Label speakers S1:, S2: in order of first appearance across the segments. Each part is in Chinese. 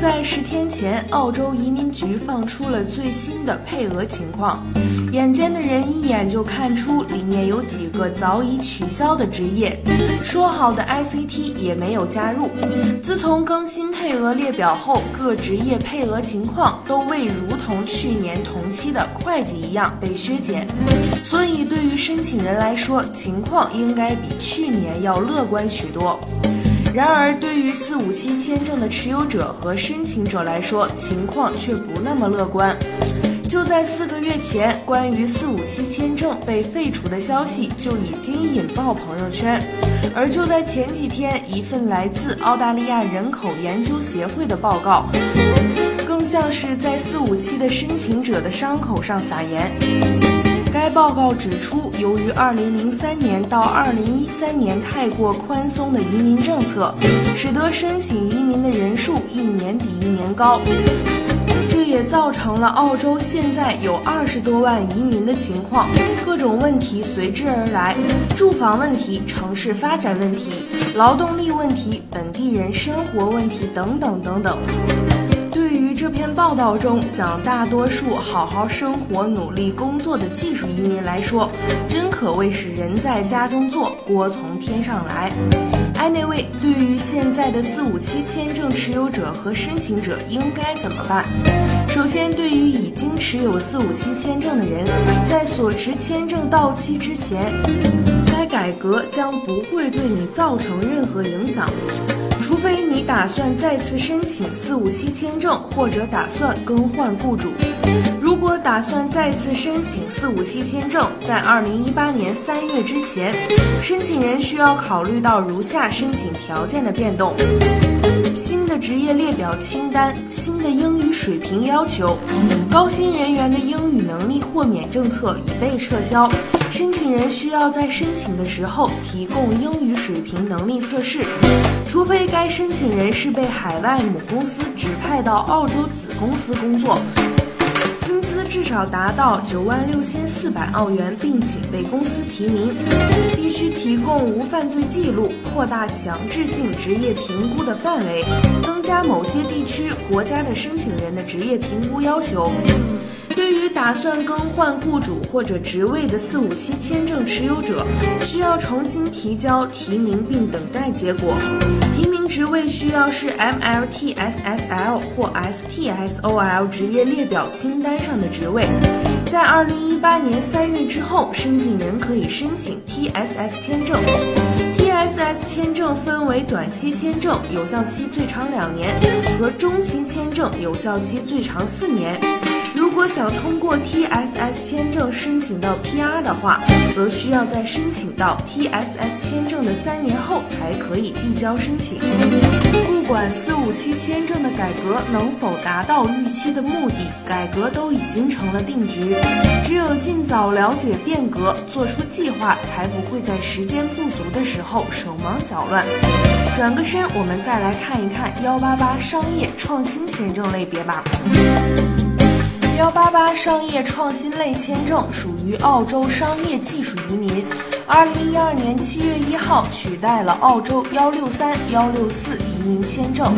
S1: 在十天前，澳洲移民局放出了最新的配额情况，眼尖的人一眼就看出里面有几个早已取消的职业，说好的 ICT 也没有加入。自从更新配额列表后，各职业配额情况都未如同去年同期的会计一样被削减，所以对于申请人来说，情况应该比去年要乐观许多。然而，对于四五七签证的持有者和申请者来说，情况却不那么乐观。就在四个月前，关于四五七签证被废除的消息就已经引爆朋友圈。而就在前几天，一份来自澳大利亚人口研究协会的报告，更像是在四五七的申请者的伤口上撒盐。该报告指出，由于2003年到2013年太过宽松的移民政策，使得申请移民的人数一年比一年高，这也造成了澳洲现在有二十多万移民的情况，各种问题随之而来：住房问题、城市发展问题、劳动力问题、本地人生活问题等等等等。这篇报道中，想大多数好好生活、努力工作的技术移民来说，真可谓是人在家中坐，锅从天上来。Anyway，对于现在的四五七签证持有者和申请者应该怎么办？首先，对于已经持有四五七签证的人，在所持签证到期之前，该改革将不会对你造成任何影响。除非你打算再次申请四五七签证，或者打算更换雇主。如果打算再次申请四五七签证，在二零一八年三月之前，申请人需要考虑到如下申请条件的变动：新的职业列表清单、新的英语水平要求、高薪人员的英语能力豁免政策已被撤销。申请人需要在申请的时候提供英语水平能力测试，除非该申请人是被海外母公司指派到澳洲子公司工作，薪资至少达到九万六千四百澳元，并且被公司提名，必须提供无犯罪记录，扩大强制性职业评估的范围，增加某些地区国家的申请人的职业评估要求。对于打算更换雇主或者职位的四五七签证持有者，需要重新提交提名并等待结果。提名职位需要是 MLTSSL 或 STSOL 职业列表清单上的职位。在二零一八年三月之后，申请人可以申请 TSS 签证。TSS 签证分为短期签证，有效期最长两年，和中期签证，有效期最长四年。如果想通过 TSS 签证申请到 PR 的话，则需要在申请到 TSS 签证的三年后才可以递交申请。不管四五七签证的改革能否达到预期的目的，改革都已经成了定局。只有尽早了解变革，做出计划，才不会在时间不足的时候手忙脚乱。转个身，我们再来看一看幺八八商业创新签证类别吧。幺八八商业创新类签证属于澳洲商业技术移民，二零一二年七月一号取代了澳洲幺六三幺六四移民签证，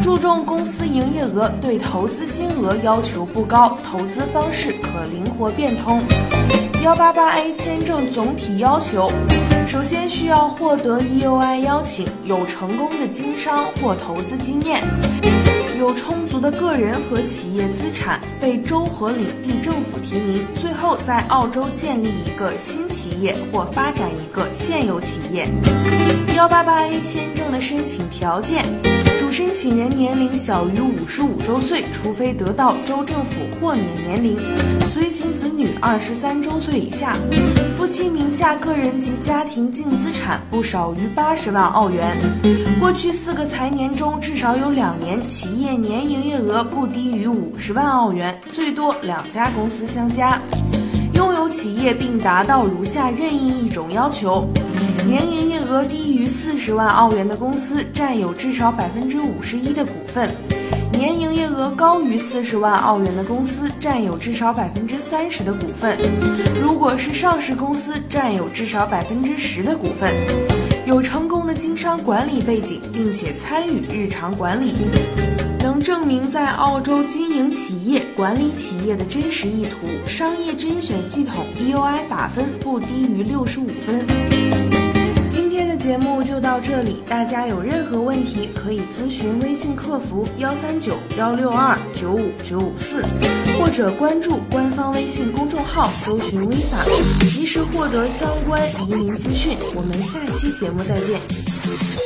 S1: 注重公司营业额，对投资金额要求不高，投资方式可灵活变通。幺八八 A 签证总体要求，首先需要获得 EOI 邀请，有成功的经商或投资经验。有充足的个人和企业资产，被州和领地政府提名，最后在澳洲建立一个新企业或发展一个现有企业。幺八八 A 签证的申请条件：主申请人年龄小于五十五周岁，除非得到州政府豁免年龄；随行子女二十三周岁以下；夫妻名下个人及家庭净资产不少于八十万澳元；过去四个财年中至少有两年企业年营业额不低于五十万澳元，最多两家公司相加。拥有企业并达到如下任意一种要求：年营业额低于四十万澳元的公司占有至少百分之五十一的股份；年营业额高于四十万澳元的公司占有至少百分之三十的股份；如果是上市公司，占有至少百分之十的股份；有成功的经商管理背景，并且参与日常管理。能证明在澳洲经营企业、管理企业的真实意图，商业甄选系统 EUI 打分不低于六十五分。就到这里，大家有任何问题可以咨询微信客服幺三九幺六二九五九五四，或者关注官方微信公众号“周寻 Visa”，及时获得相关移民资讯。我们下期节目再见。